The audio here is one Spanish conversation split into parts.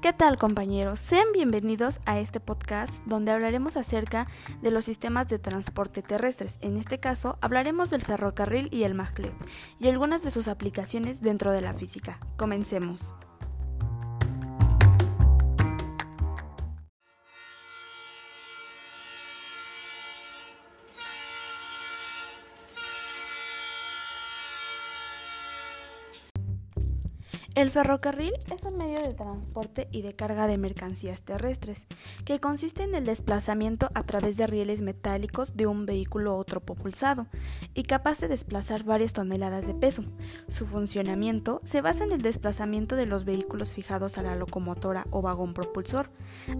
¿Qué tal compañeros? Sean bienvenidos a este podcast donde hablaremos acerca de los sistemas de transporte terrestres. En este caso hablaremos del ferrocarril y el maglev y algunas de sus aplicaciones dentro de la física. Comencemos. El ferrocarril es un medio de transporte y de carga de mercancías terrestres, que consiste en el desplazamiento a través de rieles metálicos de un vehículo o propulsado y capaz de desplazar varias toneladas de peso. Su funcionamiento se basa en el desplazamiento de los vehículos fijados a la locomotora o vagón propulsor,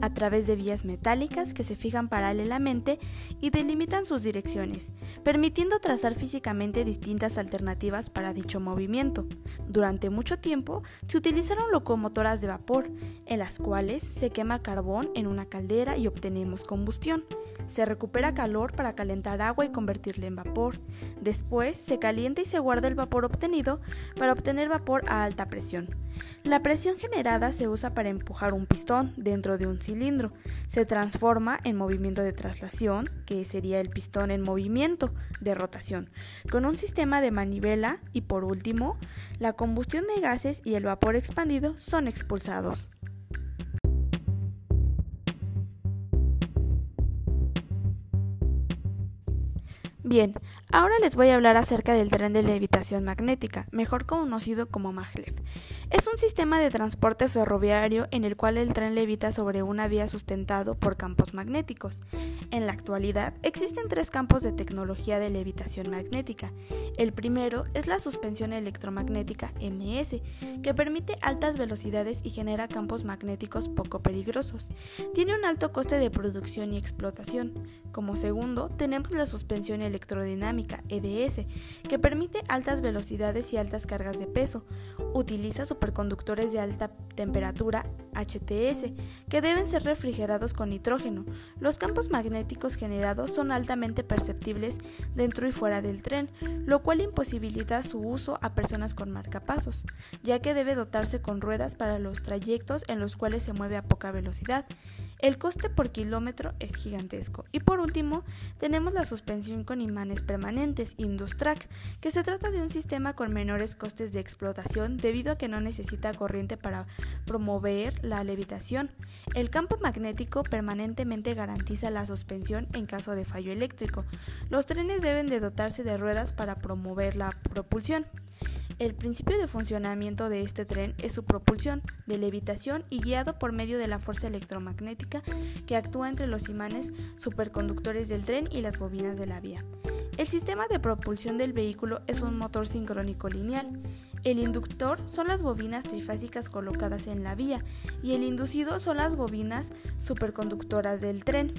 a través de vías metálicas que se fijan paralelamente y delimitan sus direcciones, permitiendo trazar físicamente distintas alternativas para dicho movimiento. Durante mucho tiempo, se utilizaron locomotoras de vapor, en las cuales se quema carbón en una caldera y obtenemos combustión. Se recupera calor para calentar agua y convertirla en vapor. Después se calienta y se guarda el vapor obtenido para obtener vapor a alta presión. La presión generada se usa para empujar un pistón dentro de un cilindro. Se transforma en movimiento de traslación, que sería el pistón en movimiento de rotación, con un sistema de manivela y por último, la combustión de gases y el vapor expandido son expulsados. Bien, ahora les voy a hablar acerca del tren de levitación magnética, mejor conocido como maglev. Es un sistema de transporte ferroviario en el cual el tren levita sobre una vía sustentado por campos magnéticos. En la actualidad existen tres campos de tecnología de levitación magnética. El primero es la suspensión electromagnética MS, que permite altas velocidades y genera campos magnéticos poco peligrosos. Tiene un alto coste de producción y explotación. Como segundo, tenemos la suspensión electrodinámica, EDS, que permite altas velocidades y altas cargas de peso. Utiliza superconductores de alta temperatura, HTS, que deben ser refrigerados con nitrógeno. Los campos magnéticos generados son altamente perceptibles dentro y fuera del tren, lo cual imposibilita su uso a personas con marcapasos, ya que debe dotarse con ruedas para los trayectos en los cuales se mueve a poca velocidad. El coste por kilómetro es gigantesco. Y por último, tenemos la suspensión con imanes permanentes, Industrack, que se trata de un sistema con menores costes de explotación debido a que no necesita corriente para promover la levitación. El campo magnético permanentemente garantiza la suspensión en caso de fallo eléctrico. Los trenes deben de dotarse de ruedas para promover la propulsión. El principio de funcionamiento de este tren es su propulsión, de levitación y guiado por medio de la fuerza electromagnética que actúa entre los imanes superconductores del tren y las bobinas de la vía. El sistema de propulsión del vehículo es un motor sincrónico lineal. El inductor son las bobinas trifásicas colocadas en la vía y el inducido son las bobinas superconductoras del tren.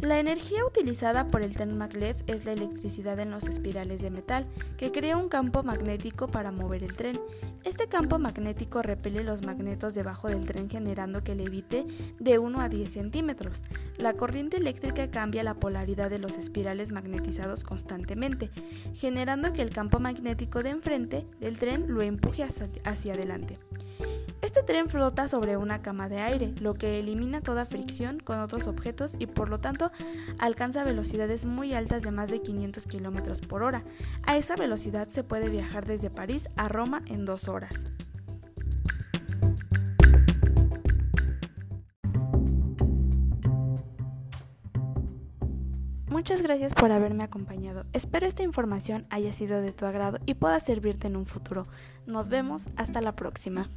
La energía utilizada por el tren maglev es la electricidad en los espirales de metal, que crea un campo magnético para mover el tren. Este campo magnético repele los magnetos debajo del tren generando que levite de 1 a 10 centímetros. La corriente eléctrica cambia la polaridad de los espirales magnetizados constantemente, generando que el campo magnético de enfrente del tren lo empuje hacia adelante. Este tren flota sobre una cama de aire, lo que elimina toda fricción con otros objetos y por lo tanto alcanza velocidades muy altas de más de 500 km por hora. A esa velocidad se puede viajar desde París a Roma en dos horas. Muchas gracias por haberme acompañado. Espero esta información haya sido de tu agrado y pueda servirte en un futuro. Nos vemos hasta la próxima.